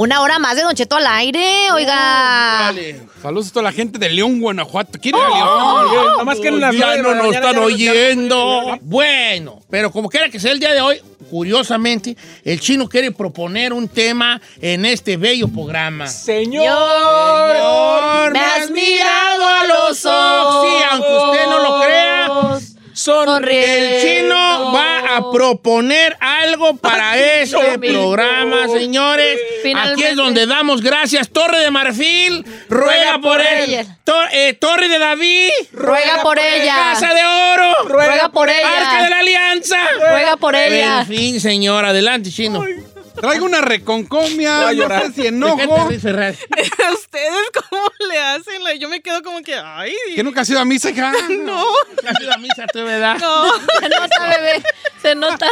Una hora más de Don Cheto al aire, oiga. Dale. Saludos a toda la gente de León, Guanajuato. ¿Quién era León? Nomás que en las ya no la nos están ya- oyendo. Bueno, pero como quiera que sea el día de hoy, curiosamente, el chino quiere proponer un tema en este bello programa. Señor. Señor, me has mirado a los ojos. Sí, aunque usted no lo crea, Sonríe. el chino va a proponer algo para este programa, señores. Finalmente. Aquí es donde damos gracias. Torre de Marfil, ruega por él. ella. Tor- eh, Torre de David, Ruega por ella. Casa de Oro, Ruega por Arca de ella. la Alianza. Ruega por ella. En fin, señor, adelante, chino. Traigo una reconcomia, Voy a no llorar. sé si ¿De qué enojo. ¿Ustedes cómo le hacen? Yo me quedo como que, ay. ¿Que nunca has ido a misa, hija? No, Has ido a misa, tú, ¿verdad? no. Se nota, bebé. Se nota.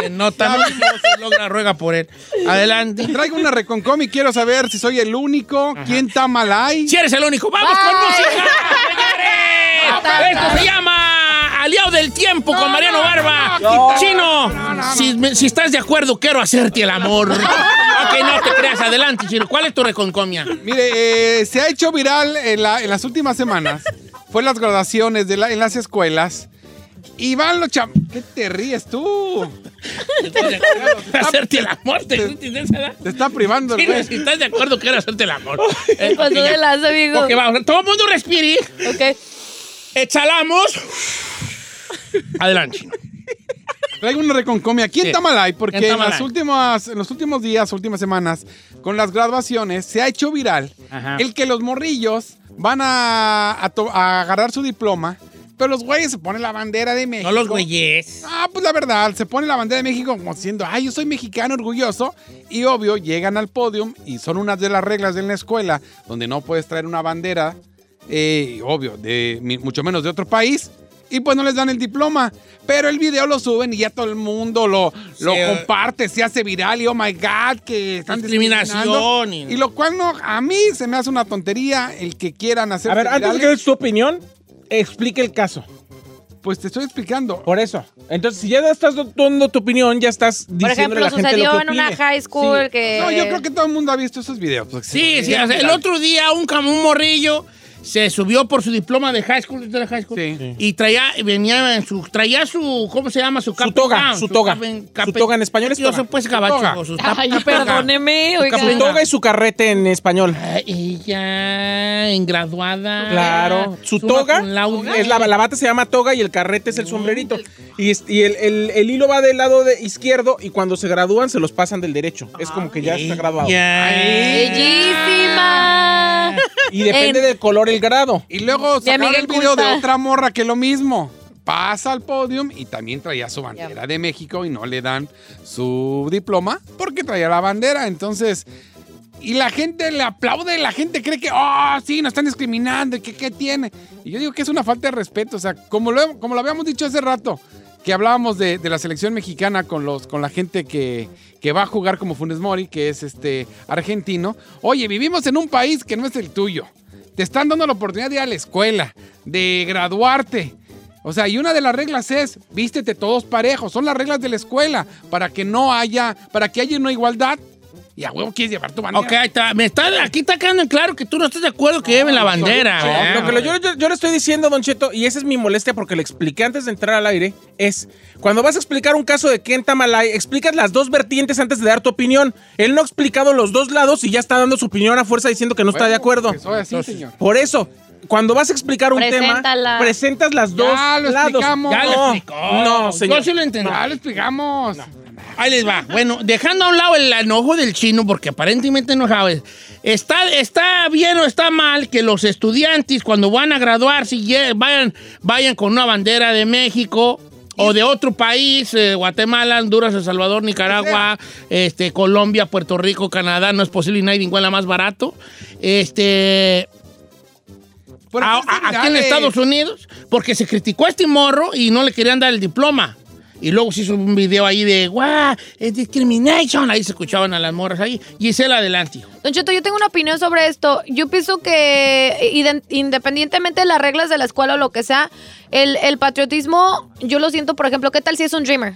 Se nota, no, no se logra, ruega por él. Adelante. Traigo una reconcomia y quiero saber si soy el único. ¿Quién está mal ahí? Si eres el único, vamos Bye. con música, señores. Esto se llama Aliado del Tiempo con Mariano Barba. Chino, si, me- si estás de acuerdo, quiero hacerte el amor. ok, no te creas. Adelante, Chino. ¿Cuál es tu reconcomia? Mire, eh, se ha hecho viral en, la- en las últimas semanas. Fue las graduaciones de la- en las escuelas. Y van los cham... ¿Qué te ríes tú? hacerte el amor. ¿Te entiendes, edad? Te está privando el güey. si estás de acuerdo, quiero hacerte el amor. Eh, lanza, amigo. Ok, vamos. Todo el mundo respire. Ok. Exhalamos. Adelante, Chino. Traigo una reconcomia. ¿Quién Sí. está mal ahí? Porque ¿Quién está en, las últimas, en los últimos días, últimas semanas, con las graduaciones, se ha hecho viral Ajá. el que los morrillos van a, a to- a agarrar su diploma, pero los güeyes se ponen la bandera de México. No los güeyes. Ah, pues la verdad, se pone la bandera de México como diciendo, ay, yo soy mexicano orgulloso. Y obvio, llegan al podium y son unas de las reglas en la escuela donde no puedes traer una bandera, eh, obvio, de mucho menos de otro país. Y pues no les dan el diploma. Pero el video lo suben y ya todo el mundo lo, lo eh. comparte, se hace viral y oh my god, que están Discriminación discriminando. y- Y lo cual no, a mí se me hace una tontería el que quieran hacer. A ver, antes de que des tu opinión, explique el caso. Pues te estoy explicando. Por eso. Entonces, si ya estás dando tu opinión, ya estás Por diciendo ejemplo, a la gente lo sucedió que en una high school Sí. que... No, yo creo que todo el mundo ha visto esos videos. pues, Sí, sí, o sea, el otro día un, cam- un morrillo se subió por su diploma de high school, de high school Sí. y traía, venía en su, traía su, ¿cómo se llama? Su, Su toga, su toga. Su toga en español es Yo soy pues gabacho. Sus Ay, perdóneme, Su oiga. Su toga y su carrete en español. Ay, Ella, engraduada. Claro. Su toga es la, la bata se llama toga y el carrete es el sombrerito. Y, y el, el- el hilo va del lado de izquierdo y cuando se gradúan se los pasan del derecho. Es como que ya está graduado. Ella. Y depende En- del color el grado. Y luego sacaron el video de otra morra que lo mismo. Pasa al podium y también traía su bandera de México y no le dan su diploma porque traía la bandera. Entonces, y la gente le aplaude, la gente cree que, oh, sí, nos están discriminando, ¿qué, qué tiene? Y yo digo que es una falta de respeto. O sea, como lo, como lo habíamos dicho hace rato, que hablábamos de, la selección mexicana con, los, con la gente que, que va a jugar como Funes Mori, que es este argentino. Oye, vivimos en un país que no es el tuyo. Te están dando la oportunidad de ir a la escuela, de graduarte. O sea, y una de las reglas es, vístete todos parejos. Son las reglas de la escuela para que no haya, para que haya una igualdad. Y a huevo quieres llevar tu bandera. Ok, ahí está. Me está, aquí está quedando en claro que tú no estás de acuerdo que lleven la bandera. No, ¿verdad? lo que lo- yo, yo- yo le estoy diciendo, Don Cheto, y esa es mi molestia porque le expliqué antes de entrar al aire, es cuando vas a explicar un caso de Ken Tamalay, explicas las dos vertientes antes de dar tu opinión. Él no ha explicado los dos lados y ya está dando su opinión a fuerza diciendo que no está de acuerdo. Soy así, señor. Por eso, cuando vas a explicar un tema, presentas las Ya dos lo lados. explicamos. Ya no, lo explicó. No, señor. Yo sí lo entendí. Ya lo explicamos. Ahí les va. Bueno, dejando a un lado el enojo del chino, porque aparentemente enojado es. Está, está bien o está mal que los estudiantes, cuando van a graduarse, lle- vayan, vayan con una bandera de México o de otro país, eh, Guatemala, Honduras, El Salvador, Nicaragua, este, Colombia, Puerto Rico, Canadá, no es posible y nadie igual más barato. Este. Por a- hacerse a- aquí en. Estados Unidos, porque se criticó a este morro y no le querían dar el diploma. Y luego se hizo un video ahí de, guau, es discrimination. Ahí se escuchaban a las morras ahí. Gisela, adelante. Don Cheto, yo tengo una opinión sobre esto. Yo pienso que iden- independientemente de las reglas de la escuela o lo que sea, el, el patriotismo, yo lo siento, por ejemplo, ¿qué tal si es un dreamer?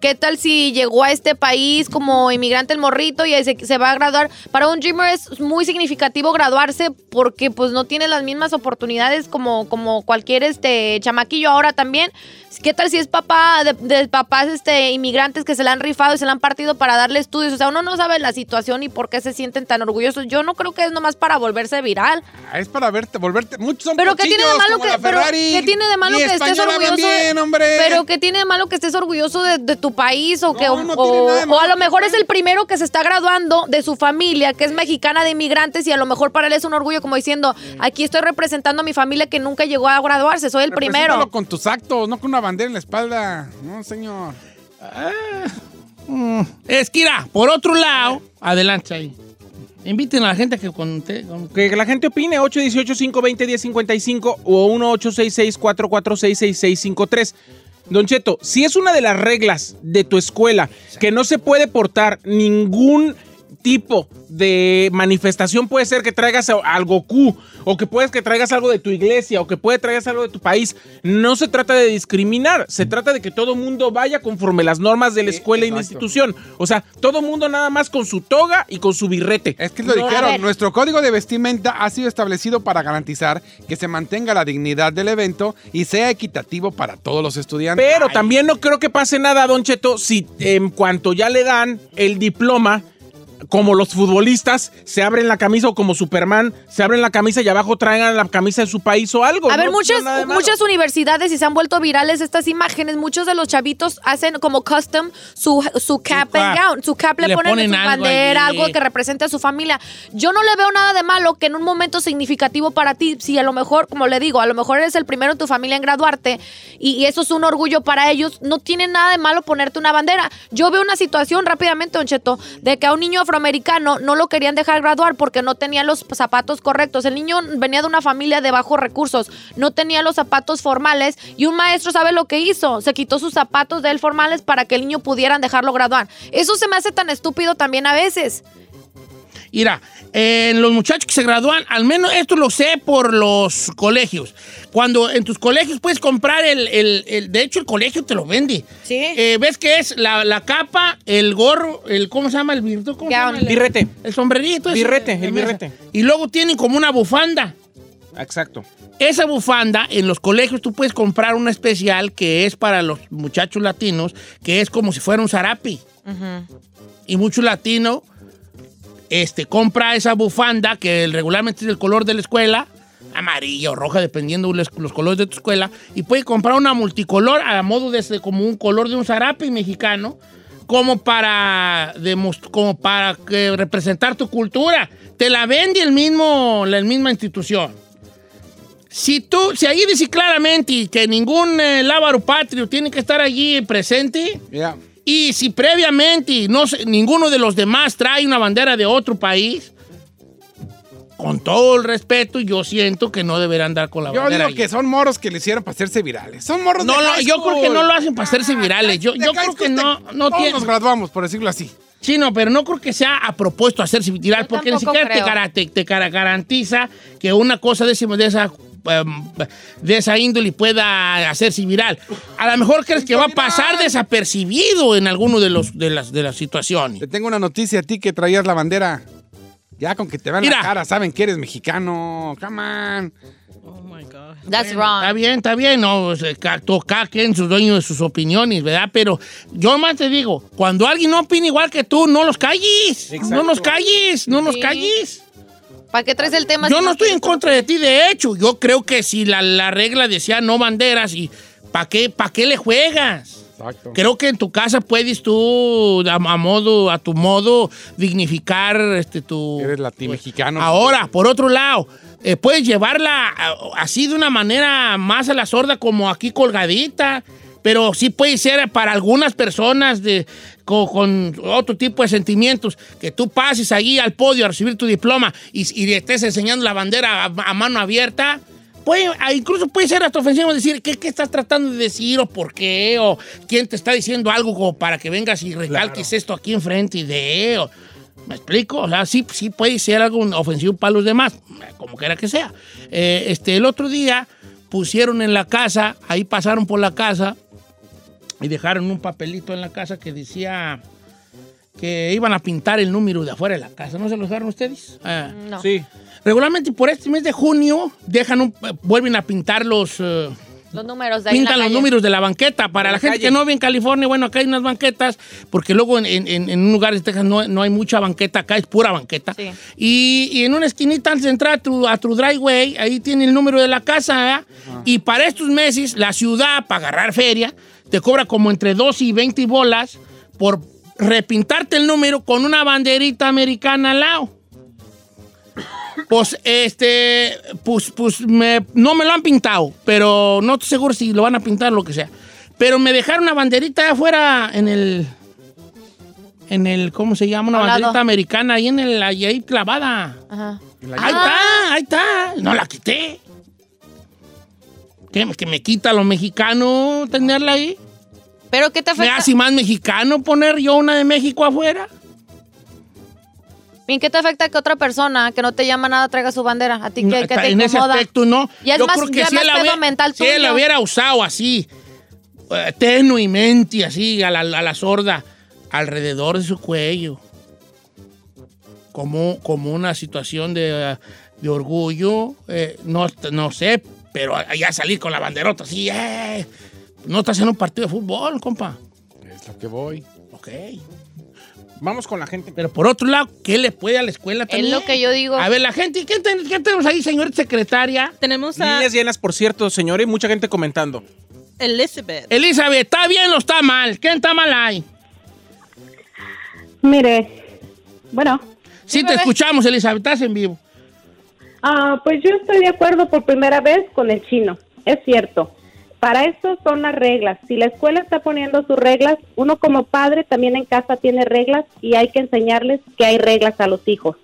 ¿Qué tal si llegó a este país como inmigrante el morrito y se, se va a graduar? Para un dreamer es muy significativo graduarse porque pues no tiene las mismas oportunidades como, como cualquier este chamaquillo ahora también. ¿Qué tal si es papá de, de papás este inmigrantes que se la han rifado y se la han partido para darle estudios? O sea, uno no sabe la situación y por qué se sienten tan orgullosos. Yo no creo que es nomás para volverse viral. Ah, Es para verte, volverte. Muchos son Pero ¿qué tiene de malo que pero qué tiene de malo que estés orgulloso? bien, hombre. Pero qué tiene de malo que estés orgulloso de, de tu país o que o, no o a lo mejor es el primero que se está graduando de su familia, que es mexicana de inmigrantes y a lo mejor para él es un orgullo como diciendo, aquí estoy representando a mi familia que nunca llegó a graduarse, soy el primero. con tus actos, no con una bandera en la espalda. No, señor. Esquira, por otro lado, adelante ahí. Inviten a la gente que conté. con- Que la gente opine, 818-520-1055 o 1-866-446-6653. Don Cheto, si es una de las reglas de tu escuela que no se puede portar ningún tipo de manifestación, puede ser que traigas al Goku, o que puedes que traigas algo de tu iglesia, o que puede traigas algo de tu país. No se trata de discriminar, se trata de que todo mundo vaya conforme las normas de la Sí, escuela y la institución. O sea, todo mundo nada más con su toga y con su birrete. Es que lo No, dijeron, nuestro código de vestimenta ha sido establecido para garantizar que se mantenga la dignidad del evento y sea equitativo para todos los estudiantes. Pero Ay, también no creo que pase nada, Don Cheto, si en cuanto ya le dan el diploma, como los futbolistas, se abren la camisa o como Superman, se abren la camisa y abajo traen la camisa de su país o algo. A ver, No muchas, universidades y se han vuelto virales estas imágenes. Muchos de los chavitos hacen como custom su, su cap and cap. gown. Su cap le, Le ponen, ponen su algo bandera, allí. algo que represente a su familia. Yo no le veo nada de malo que en un momento significativo para ti, si a lo mejor, como le digo, a lo mejor eres el primero en tu familia en graduarte y, y eso es un orgullo para ellos, no tiene nada de malo ponerte una bandera. Yo veo una situación rápidamente, Don Cheto, de que a un niño afroamericano no lo querían dejar graduar porque no tenía los zapatos correctos. El niño venía de una familia de bajos recursos, no tenía los zapatos formales y un maestro sabe lo que hizo, se quitó sus zapatos de él formales para que el niño pudieran dejarlo graduar. Eso se me hace tan estúpido también a veces. Mira, en los muchachos que se gradúan, al menos esto lo sé por los colegios. Cuando en tus colegios puedes comprar el, el- el- de hecho el colegio te lo vende. Sí. Eh, ¿Ves que es la, la capa, el gorro, el, ¿cómo se llama? El virtud, ¿cómo se llama? El- Birrete. El sombrerito. ese Birrete, el birrete. Y luego tienen como una bufanda. Exacto. Esa bufanda, en los colegios tú puedes comprar una especial que es para los muchachos latinos, que es como si fuera un zarapi. Y mucho latino este, compra esa bufanda que regularmente es el color de la escuela, amarillo o roja, dependiendo los, los colores de tu escuela, y puede comprar una multicolor a modo de como un color de un zarapi mexicano, como para, como para que representar tu cultura. Te la vende el mismo, la misma institución. Si tú, si ahí dice claramente que ningún eh, lábaro patrio tiene que estar allí presente, y si previamente no ninguno de los demás trae una bandera de otro país, con todo el respeto, yo siento que no deberán andar con la yo bandera. digo que allí. son morros que le hicieron para hacerse virales. Son morros No, de lo- yo creo que no lo hacen para hacerse virales. Yo, yo creo que no, te- no todos tiene. nos graduamos, por decirlo así. Sí, no, pero no creo que sea a propósito hacerse viral, Yo porque ni siquiera te, te- te gara- garantiza que una cosa de, esa de esa índole pueda hacerse viral. A lo mejor crees que va a pasar desapercibido en alguno de los de las de las situaciones. Te tengo una noticia a ti que traías la bandera. Ya con que te vean Mira. la cara, saben que eres mexicano. Come on. Oh my God. That's Está wrong. bien, está bien, no, cada quien sus dueños de sus opiniones, ¿verdad? Pero yo más te digo, cuando alguien no opina igual que tú, no los calles, Exacto. no nos calles, no nos Sí. calles. ¿Para qué traes el tema? Yo si no estoy en contra de ti, de hecho. Yo creo que si la, la regla decía no banderas, y ¿para qué, pa' qué le juegas? Exacto. Creo que en tu casa puedes tú, a, a modo, a tu modo, dignificar este, tu... Eres latino-mexicano. Ahora, por otro lado, eh, puedes llevarla a- así de una manera más a la sorda, como aquí colgadita, pero sí puede ser para algunas personas de, co- con, otro tipo de sentimientos, que tú pases allí al podio a recibir tu diploma y, y le estés enseñando la bandera a, a mano abierta. Puede, incluso puede ser hasta ofensivo decir ¿qué, qué estás tratando de decir o por qué o quién te está diciendo algo como para que vengas y recalques esto aquí enfrente y de... o- ¿Me explico? O sea, sí, sí puede ser algo ofensivo para los demás, como quiera que sea. Eh, este, el otro día pusieron en la casa, ahí pasaron por la casa, y dejaron un papelito en la casa que decía que iban a pintar el número de afuera de la casa. ¿No se lo dejaron ustedes? Ah. No. Sí. Regularmente por este mes de junio dejan un- vuelven a pintar los... eh, Los números de ahí en la pintan los calle. números de la banqueta. Para De la, la gente que no vive en California, bueno, acá hay unas banquetas, porque luego en, en, en- un lugar de Texas no, no hay mucha banqueta, acá es pura banqueta. Sí. Y, y en una esquinita antes de entrar a tu, a tu driveway, ahí tiene el número de la casa, ¿verdad? Y para estos meses, la ciudad, para agarrar feria, te cobra como entre 2 y 20 bolas por repintarte el número con una banderita americana al lado. Pues, este, pues, pues me- no me lo han pintado, pero no estoy seguro si lo van a pintar o lo que sea. Pero me dejaron una banderita afuera en el, en el, ¿cómo se llama? Una banderita americana ahí en el, ahí clavada. Ajá. Ahí está, ahí está. No la quité. ¿Qué? ¿Que me quita lo mexicano tenerla ahí? ¿Pero qué te ¿Me afecta? hace más mexicano poner yo una de México afuera? ¿En qué te afecta que otra persona que no te llama nada traiga su bandera? ¿A ti No, qué, qué te en ese incomoda? aspecto no. Ya es Yo más- creo que si él, mental si él tuyo. hubiera usado así, eh, tenuemente, así, a la, a la sorda, alrededor de su cuello, como, como una situación de, eh, de orgullo, eh, no, no sé, pero allá salir con la banderota así, eh, no estás en un partido de fútbol, compa. Es lo que voy. Ok. Vamos con la gente. Pero por otro lado, ¿qué le puede a la escuela también? lo que yo digo. A ver, la gente, ¿qué, ten- qué tenemos ahí, señorita secretaria? Tenemos a Líneas llenas, por cierto, señor, y mucha gente comentando. Elizabeth. Elizabeth, ¿está bien o está mal? ¿Quién está mal ahí? Mire, bueno, Sí, te escuchamos, Elizabeth, estás en vivo. Ah, pues yo estoy de acuerdo por primera vez con el chino, es cierto. Para eso son las reglas. Si la escuela está poniendo sus reglas, uno como padre también en casa tiene reglas y hay que enseñarles que hay reglas a los hijos.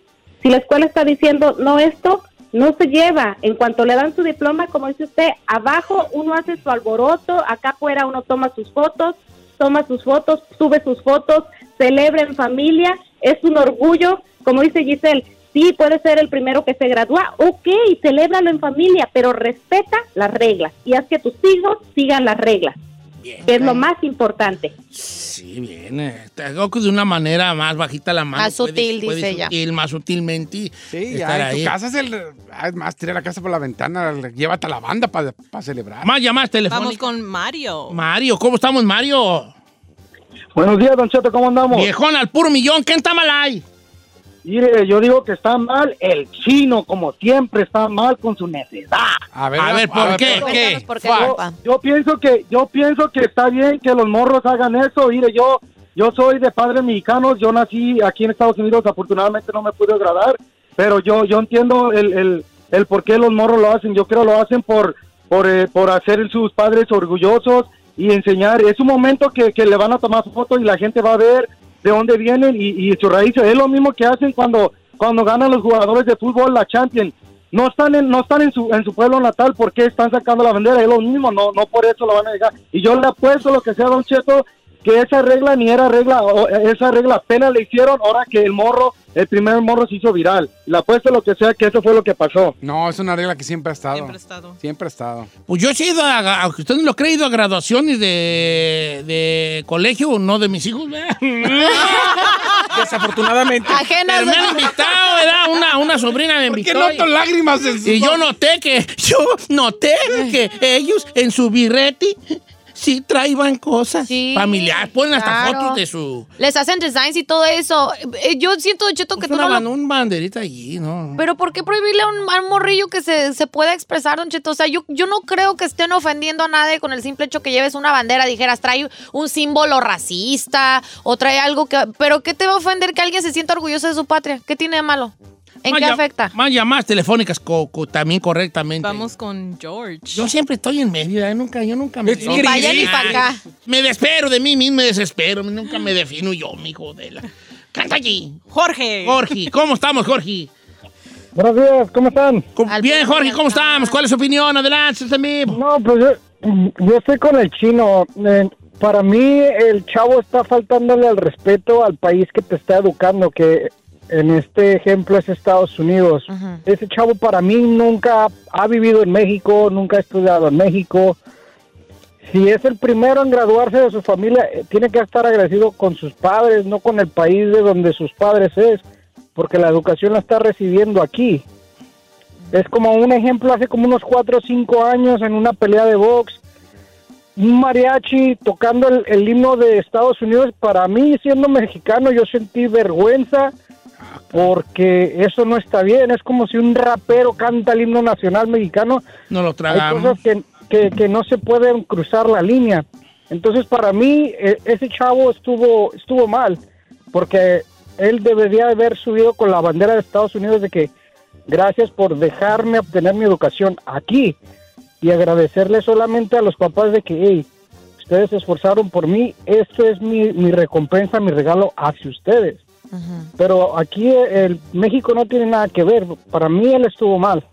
Si la escuela está diciendo no esto, no se lleva. En cuanto le dan su diploma, como dice usted, abajo uno hace su alboroto, acá afuera uno toma sus fotos, toma sus fotos, sube sus fotos, celebra en familia, es un orgullo, como dice Giselle, sí puede ser el primero que se gradúa, ok, celébralo en familia, pero respeta las reglas y haz que tus hijos sigan las reglas, que es lo más importante. Sí, bien. eh, te hago que de una manera más bajita la mano. Más sutil, dice ella. sutil, más sutilmente Sí, estar ya en ahí. tu casa es el. ah, Es más, tira la casa por la ventana, llévate a la banda para celebrar. Más llamadas Vamos telefónicas. con Mario. Mario, ¿cómo estamos, Mario? Buenos días, Don Cheto, ¿cómo andamos? Viejón al puro millón, ¿quién está mal ahí? Mire, yo digo que está mal el chino, como siempre está mal con su necedad. A ver, A ver, ¿por qué? ¿por qué. Yo pienso que yo pienso que está bien que los morros hagan eso. Mire, yo yo soy de padres mexicanos, yo nací aquí en Estados Unidos, afortunadamente no me pude agradar, pero yo yo entiendo el, el, el por qué los morros lo hacen. Yo creo lo hacen por por, eh, por hacer sus padres orgullosos y enseñar. Es un momento que, que le van a tomar fotos y la gente va a ver de dónde vienen y, y sus raíces. Es lo mismo que hacen cuando cuando ganan los jugadores de fútbol la Champions. No están en, no están en su, en su pueblo natal porque están sacando la bandera, es lo mismo, no, no por eso lo van a dejar. Y yo le apuesto lo que sea, Don Cheto, que esa regla ni era regla, o, esa regla apenas le hicieron ahora que el morro, el primer morro se hizo viral. Le apuesto lo que sea que eso fue lo que pasó. No, es una regla que siempre ha estado. Siempre ha estado. Siempre ha estado. Pues yo he ido, a, aunque usted no lo cree, he ido a graduaciones de, de colegio, no de mis hijos, ¿verdad? Desafortunadamente. Ajenas. Pero me han invitado, ¿verdad? Una, una sobrina me ¿Por qué invitó. noto lágrimas en su Y yo noté que, yo noté que ellos en su birreti sí traían cosas Sí, familiares. Ponen hasta claro. fotos de su... Les hacen designs y todo eso. Eh, Yo siento, Cheto, que tú no lo- un banderita allí, ¿no? Pero ¿por qué prohibirle a un, a un morrillo que se, se pueda expresar, Don Cheto? O sea, yo, yo no creo que estén ofendiendo a nadie con el simple hecho que lleves una bandera, dijeras, trae un símbolo racista o trae algo que... Pero ¿qué te va a ofender que alguien se sienta orgulloso de su patria? ¿Qué tiene de malo? ¿En qué afecta? Más llamadas telefónicas co- co- también correctamente. Vamos con George. Yo siempre estoy en medio, ¿eh? nunca, yo nunca me... Defino. que Vaya ni para acá. Me desespero de mí mismo, me desespero. Nunca me defino yo, mi hijo de la... Canta allí. Jorge. Jorge, ¿cómo estamos, Jorge? Buenos días, ¿cómo están? ¿Cómo- Al Bien, Jorge, ¿cómo estamos? ¿Cuál es su opinión? Adelante, usted mismo. No, pues yo, yo estoy con el chino. Eh, para mí el chavo está faltándole al respeto al país que te está educando, que en este ejemplo es Estados Unidos. Ese chavo para mí nunca ha vivido en México, nunca ha estudiado en México. si es el primero en graduarse de su familia, eh, tiene que estar agradecido con sus padres, no con el país de donde sus padres es, porque la educación la está recibiendo aquí. Es como un ejemplo, hace como unos cuatro o cinco años en una pelea de box, un mariachi tocando el, el himno de Estados Unidos, para mí siendo mexicano yo sentí vergüenza porque eso no está bien, es como si un rapero canta el himno nacional mexicano, No lo hay tragamos. cosas que, que, que no se pueden cruzar la línea. Entonces, para mí, e- ese chavo estuvo, estuvo mal, porque él debería haber subido con la bandera de Estados Unidos de que gracias por dejarme obtener mi educación aquí y agradecerle solamente a los papás de que, hey, ustedes se esforzaron por mí, esto es mi, mi recompensa, mi regalo hacia ustedes. Pero aquí el México no tiene nada que ver. Para mí él estuvo mal.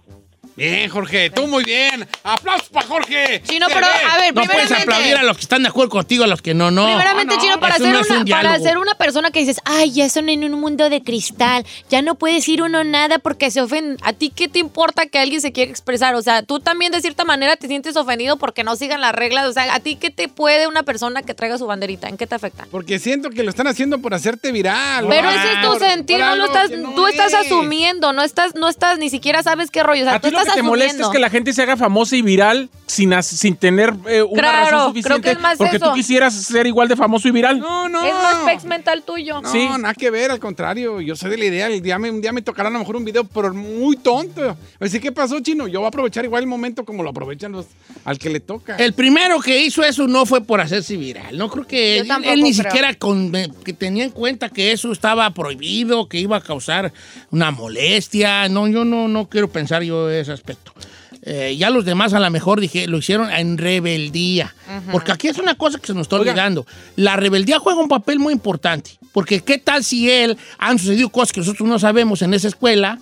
Bien, Jorge, tú muy bien. ¡Aplausos para Jorge! Chino, pero a ver, No puedes primeramente. aplaudir a los que están de acuerdo contigo, a los que no, no. Primeramente, no, Chino, para eso ser, no es un una, para diálogo. ser una persona que dices, ay, ya son en un mundo de cristal, ya no puede decir uno nada porque se ofende. ¿A ti qué te importa que alguien se quiera expresar? O sea, tú también de cierta manera te sientes ofendido porque no sigan las reglas. O sea, ¿a ti qué te puede una persona que traiga su banderita? ¿En qué te afecta? Porque siento que lo están haciendo por hacerte viral. Pero ese es tu Por- sentir, no lo algo estás, que no tú estás es. asumiendo, no estás, no estás, ni siquiera sabes qué rollo. O sea, A tú ti lo estás que te molesta es que la gente se haga famosa y viral sin, sin tener eh, una Claro, razón creo suficiente. que es más porque eso. tú quisieras ser igual de famoso y viral. No, no. Es más pex mental tuyo. No, Sí. nada que ver, al contrario. Yo soy de la idea. El día me, un día me tocará a lo mejor un video, pero muy tonto. Así, ¿qué pasó, chino? Yo voy a aprovechar igual el momento como lo aprovechan los al que le toca. El primero que hizo eso no fue por hacerse viral. No creo que él, ni creo. siquiera con- eh, que tenía en cuenta que eso estaba prohibido, que iba a causar una molestia. No, yo no, no quiero pensar yo ese aspecto. Eh, ya los demás a lo mejor dije, lo hicieron en rebeldía. Porque aquí es una cosa que se nos está Oiga. olvidando. La rebeldía juega un papel muy importante. Porque qué tal si él han sucedido cosas que nosotros no sabemos en esa escuela,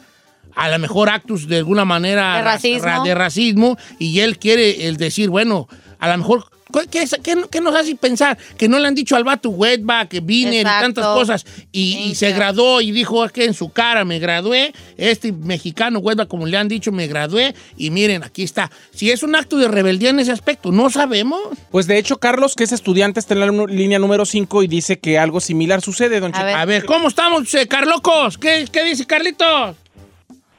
a lo mejor actos de alguna manera De racismo. ra- de racismo y él quiere el decir, bueno, a lo mejor, ¿qué, es- qué- qué nos hace pensar? Que no le han dicho al vato wetback, que vine y tantas cosas y, y se Thank you. graduó y dijo "Es que en su cara me gradué, este mexicano wetback, como le han dicho, me gradué y miren, aquí está. Si es un acto de rebeldía en ese aspecto, no sabemos. Pues de hecho, Carlos, que es estudiante, está en la línea número 5 y dice que algo similar sucede, don A ver. A ver, ¿cómo estamos, eh, Carlocos? ¿Qué, qué dice Carlitos?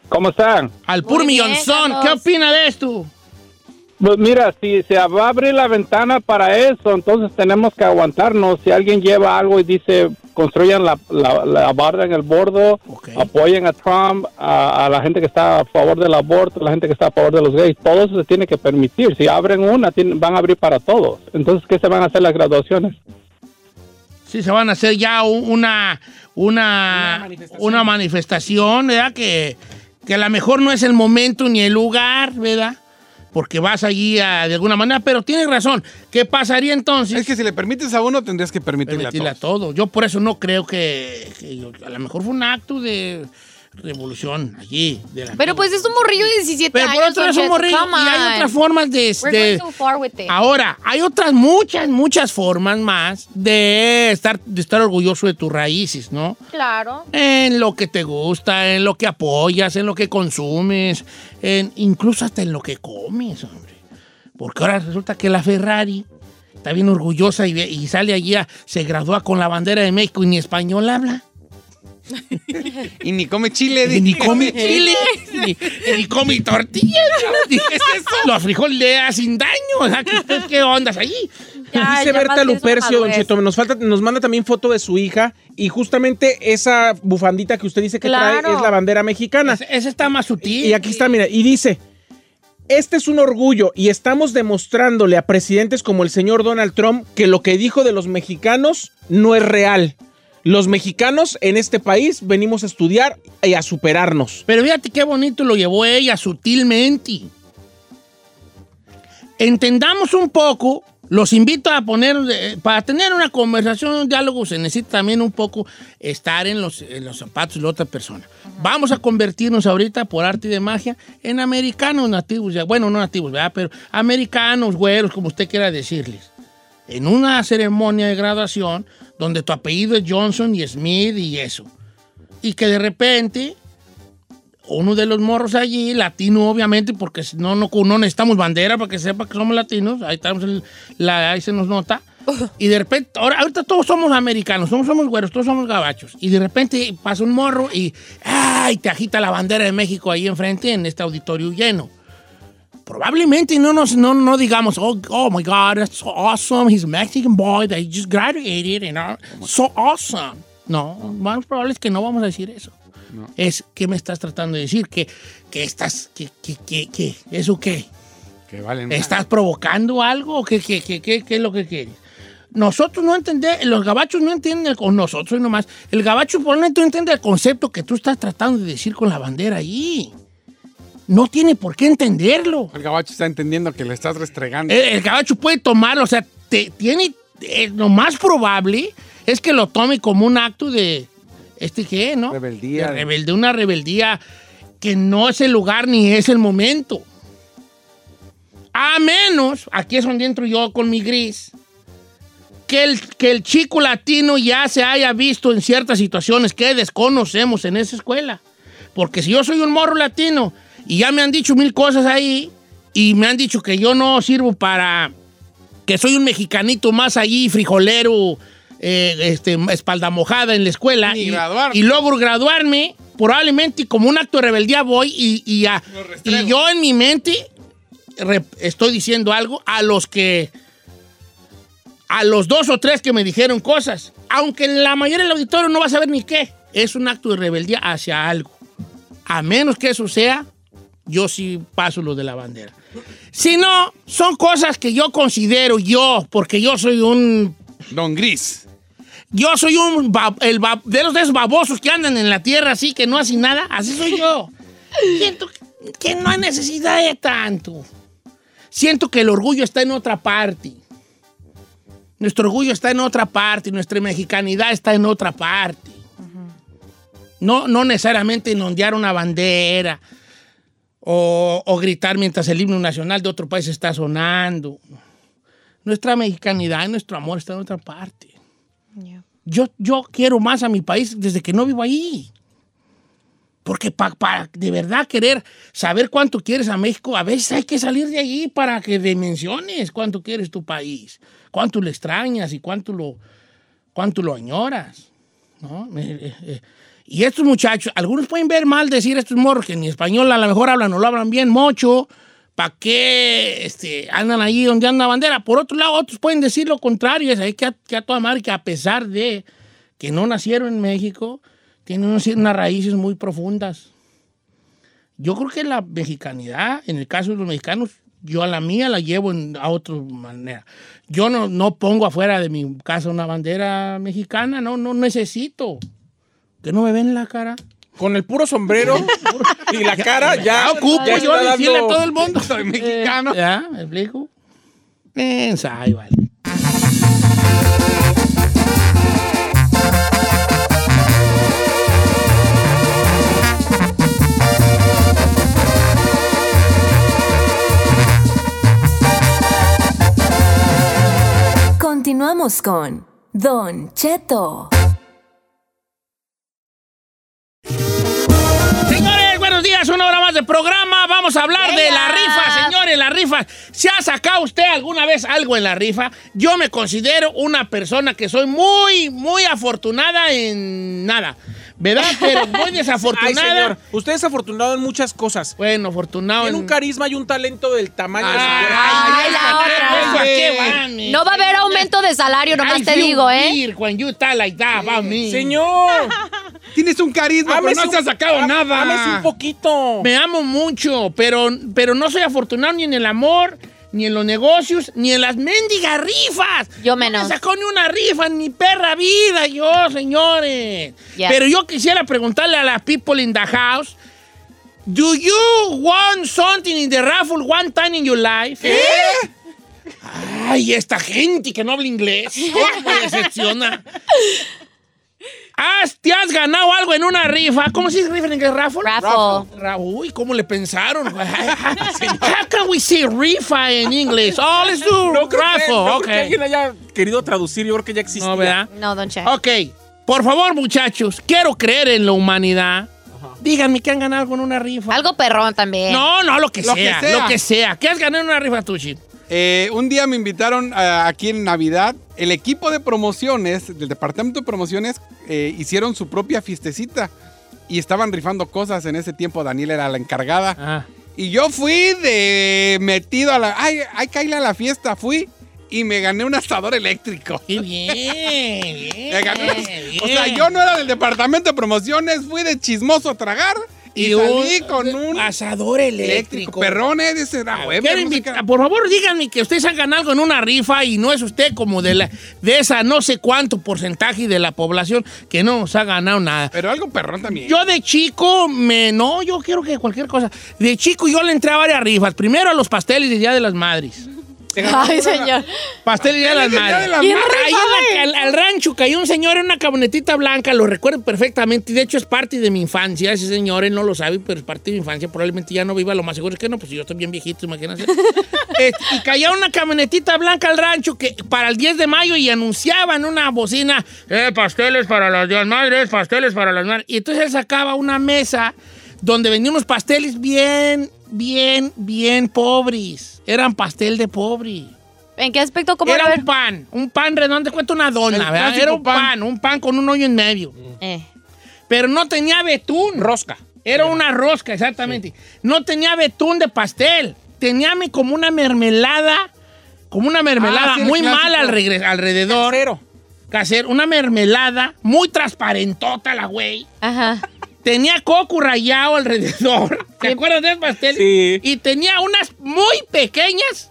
¿Cómo están? Al pur millonzón, ¿qué opina de esto? Pues mira, si se va a abrir la ventana para eso, entonces tenemos que aguantarnos. Si alguien lleva algo y dice construyan la, la, la barda en el bordo, apoyen a Trump, a, a la gente que está a favor del aborto, a la gente que está a favor de los gays, todo eso se tiene que permitir. Si abren una, tienen- van a abrir para todos. Entonces, ¿qué se van a hacer las graduaciones? Sí, se van a hacer ya un- una, una, una manifestación, ¿verdad? Que, que a lo mejor no es el momento ni el lugar, ¿verdad? Porque vas allí a- de alguna manera, pero tienes razón. ¿Qué pasaría entonces? Es que si le permites a uno, tendrías que permitirle, Permitirle a a todos. todo. Yo por eso no creo que, que yo- a lo mejor fue un acto de revolución allí. de la- Pero pues es un morrillo de 17 Pero años. por otro es un morrillo y hay otras formas de... Ahora, hay otras muchas, muchas formas más de estar, de estar orgulloso de tus raíces, ¿no? Claro. En lo que te gusta, en lo que apoyas, en lo que consumes, en, incluso hasta en lo que comes, hombre. Porque ahora resulta que la Ferrari está bien orgullosa y, sale allí, a- se gradúa con la bandera de México y ni español habla. Y ni come chile. Y ni come chile, ni, ni come tortillas. Dije, ¿Qué es eso? Los frijoles le hacen daño. O sea, ¿qué, qué ondas allí? Ya, Dice ya Berta Lupercio, don. Cheto, nos, falta, nos manda también foto de su hija y justamente esa bufandita que usted dice que Claro. trae es la bandera mexicana. Ese está más sutil. Y aquí está, mira, y dice, este es un orgullo y estamos demostrándole a presidentes como el señor Donald Trump que lo que dijo de los mexicanos no es real. Los mexicanos en este país venimos a estudiar y a superarnos. Pero fíjate qué bonito lo llevó ella sutilmente. Entendamos un poco, los invito a poner, eh, para tener una conversación, un diálogo, se necesita también un poco estar en los, en los zapatos de la otra persona. Vamos a convertirnos ahorita, por arte y de magia, en americanos nativos, bueno, no nativos, ¿verdad? Pero americanos, güeros, como usted quiera decirles. En una ceremonia de graduación donde tu apellido es Johnson y Smith y eso. Y que de repente uno de los morros allí, latino obviamente, porque no, no, no necesitamos bandera para que sepa que somos latinos, ahí, estamos en la, ahí se nos nota. Y de repente, ahora, ahorita todos somos americanos, todos somos güeros, todos somos gabachos. Y de repente pasa un morro y ¡ay! te agita la bandera de México ahí enfrente en este auditorio lleno. Probablemente no, nos, no, no digamos, oh, oh my God, that's so awesome, he's a Mexican boy that just graduated, you know, so awesome. No, más probable es que no vamos a decir eso. Es, ¿qué me estás tratando de decir? ¿Que, que estás, que, que, que, que, eso qué? Que valen ¿Estás provocando algo o qué, qué, qué, qué, qué es lo que quieres? Nosotros no entendemos, los gabachos no entienden, o nosotros nomás, el gabacho probablemente no entiende el concepto que tú estás tratando de decir con la bandera ahí. No tiene por qué entenderlo. El gabacho está entendiendo que le estás restregando. El, el gabacho puede tomar, o sea, te, tiene, eh, lo más probable es que lo tome como un acto de, ¿este qué, no? Rebeldía. De rebelde, una rebeldía que no es el lugar ni es el momento. A menos, aquí es donde entro yo con mi gris, que el, que el chico latino ya se haya visto en ciertas situaciones que desconocemos en esa escuela. Porque si yo soy un morro latino y ya me han dicho mil cosas ahí y me han dicho que yo no sirvo para, que soy un mexicanito más allí, frijolero, eh, este, espalda mojada en la escuela. Y, y logro graduarme, probablemente como un acto de rebeldía voy y, y, y yo en mi mente re- estoy diciendo algo a los que a los dos o tres que me dijeron cosas, aunque la mayoría del auditorio no va a saber ni qué, es un acto de rebeldía hacia algo. A menos que eso sea, yo sí paso lo de la bandera. Si no, son cosas que yo considero yo, porque yo soy un Don Gris. yo soy un el de los esos babosos que andan en la tierra así, que no hacen nada. Así soy yo. Siento que no hay necesidad de tanto. Siento que el orgullo está en otra parte. Nuestro orgullo está en otra parte. Nuestra mexicanidad está en otra parte. No, no necesariamente en ondear una bandera o, o gritar mientras el himno nacional de otro país está sonando. Nuestra mexicanidad y nuestro amor está en otra parte. Yo, yo quiero más a mi país desde que no vivo ahí. Porque pa- para de verdad querer saber cuánto quieres a México, a veces hay que salir de allí para que dimensiones cuánto quieres tu país, cuánto lo extrañas y cuánto lo, cuánto lo añoras. ¿no? Eh, eh, eh. Y estos muchachos, algunos pueden ver mal decir estos morros que ni español a lo mejor hablan o lo hablan bien mucho, ¿para qué este, andan ahí donde anda bandera? Por otro lado, otros pueden decir lo contrario, es ahí que a, que a toda madre a pesar de que no nacieron en México, tienen unas raíces muy profundas. Yo creo que la mexicanidad, en el caso de los mexicanos, yo a la mía la llevo en- a otra manera. Yo no, no pongo afuera de mi casa una bandera mexicana, no, no necesito. Que no me ven la cara. Con el puro sombrero y la cara ya. Ya ocupo ya yo está decirle a todo el mundo. Soy mexicano. ¿Ya? ¿Me explico? Ensayo, vale. Continuamos con Don Cheto. Buenos días, una hora más de programa. Vamos a hablar de la rifa, señores, la rifa. ¿Se ha sacado usted alguna vez algo en la rifa? Yo me considero una persona que soy muy, muy afortunada en nada, ¿verdad? Pero muy Ay, desafortunada. señor. Usted es afortunado en muchas cosas. Bueno, afortunado Tiene en... un carisma y un talento del tamaño de su Ay, cuerpo. Ay, la ¿eso a qué- otra. No va a haber aumento de salario, nomás te digo, ¿eh? When you talk like that about me. Señor. Tienes un carisma, pero no se ha un- sacado nada. ámese un poquito. Me amo mucho, pero, pero no soy afortunado ni en el amor, ni en los negocios, ni en las mendigas rifas. Yo No menos. me sacó ni una rifa en mi perra vida, yo, señores. Yeah. Pero yo quisiera preguntarle a las people in the house, do you want something in the raffle one time in your life? Ay, esta gente que no habla inglés. ¿Cómo me decepciona? ¿Has- ¿Te has ganado algo en una rifa? ¿Cómo se dice rifa en inglés? ¿Raffle? Raffle. Ra- Uy, ¿cómo le pensaron? How can we say rifa en inglés? Oh, let's do No creo, que, raffle. no creo ok. que alguien haya querido traducir. Yo creo que ya existe. No, ¿verdad? No, don Che. Ok, por favor, muchachos, quiero creer en la humanidad. Díganme que han ganado con una rifa. Algo perrón también. No, no, lo que, Lo que sea, sea. Lo que sea. ¿Qué has ganado en una rifa tú? Eh, un día me invitaron a- aquí en Navidad. El equipo de promociones, del departamento de promociones, eh, hicieron su propia fiestecita. Y estaban rifando cosas. En ese tiempo Daniel era la encargada. Ah. Y yo fui de metido a la... Ay, hay que ir a la fiesta. Fui y me gané un asador eléctrico. Qué bien, bien. Me gané- bien. O sea, yo no era del departamento de promociones. Fui de chismoso a tragar. Y, Y salí un- con un asador eléctrico. perrones. Dice, ah, güey, por favor, díganme que ustedes han ganado algo en una rifa y no es usted como de, la, de esa no sé cuánto porcentaje de la población que no nos ha ganado nada. Pero algo perrón también. Yo de chico, me, no, yo quiero que cualquier cosa. De chico yo le entré a varias rifas. Primero a los pasteles de Día de las Madres. Ay, señor. Pasteles de Día de las Madres. Ahí en la- al, al rancho cayó un señor en una camionetita blanca, lo recuerdo perfectamente. y De hecho, es parte de mi infancia. Ese señor, él no lo sabe, pero es parte de mi infancia. Probablemente ya no viva, lo más seguro es que no, pues yo estoy bien viejito, imagínate. Este, y cayó una camionetita blanca al rancho que para el 10 de mayo y anunciaban una bocina, eh, pasteles para las Madres, pasteles para las madres. Y entonces él sacaba una mesa donde vendía unos pasteles bien, bien, bien pobres. Eran pastel de pobre. ¿En qué aspecto? ¿Cómo Era un pan, un pan redondo, cuenta una dona, El ¿verdad? Era un pan. pan. un pan con un hoyo en medio. Eh. Pero no tenía betún. Rosca. Era una rosca, exactamente. No tenía betún de pastel. Tenía como una mermelada, como una mermelada Ah, sí, muy mala al alrededor. Cero. Casero, una mermelada muy transparentota la güey. Ajá. Tenía coco rayado alrededor. ¿Te acuerdas del pastel? Sí. Y tenía unas muy pequeñas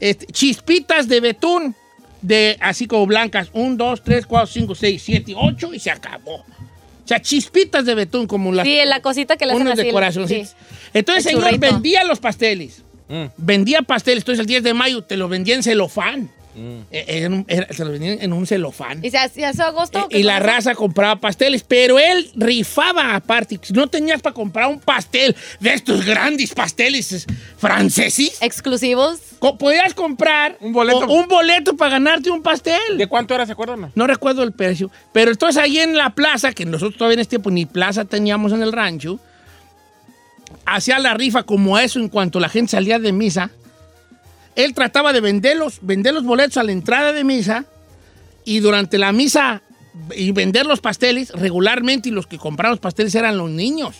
este, chispitas de betún, de así como blancas. Un, dos, tres, cuatro, cinco, seis, siete, ocho y se acabó. O sea, chispitas de betún como las Sí, la cosita que le hacen unos así. de corazoncitos. sí. Entonces, El señor, churrito. vendía los pasteles. Mm. Vendía pasteles. Entonces, el 10 de mayo te los vendía en celofán. Mm. Eh, en un- era- se los vendían en un celofán. ¿Y se hacía agosto? Eh, ¿Qué y la raza compraba pasteles, pero él rifaba aparte. Si no tenías para comprar un pastel de estos grandes pasteles es- franceses, ¿Exclusivos? co- podías comprar Un boleto. un boleto para ganarte un pastel. ¿De cuánto era, se acuerdan? no? No recuerdo el precio. Pero entonces ahí en la plaza, que nosotros todavía en este tiempo ni plaza teníamos en el rancho, hacía la rifa como eso en cuanto la gente salía de misa. Él trataba de vender los, vender los boletos a la entrada de misa y durante la misa y vender los pasteles regularmente y los que compraban los pasteles eran los niños.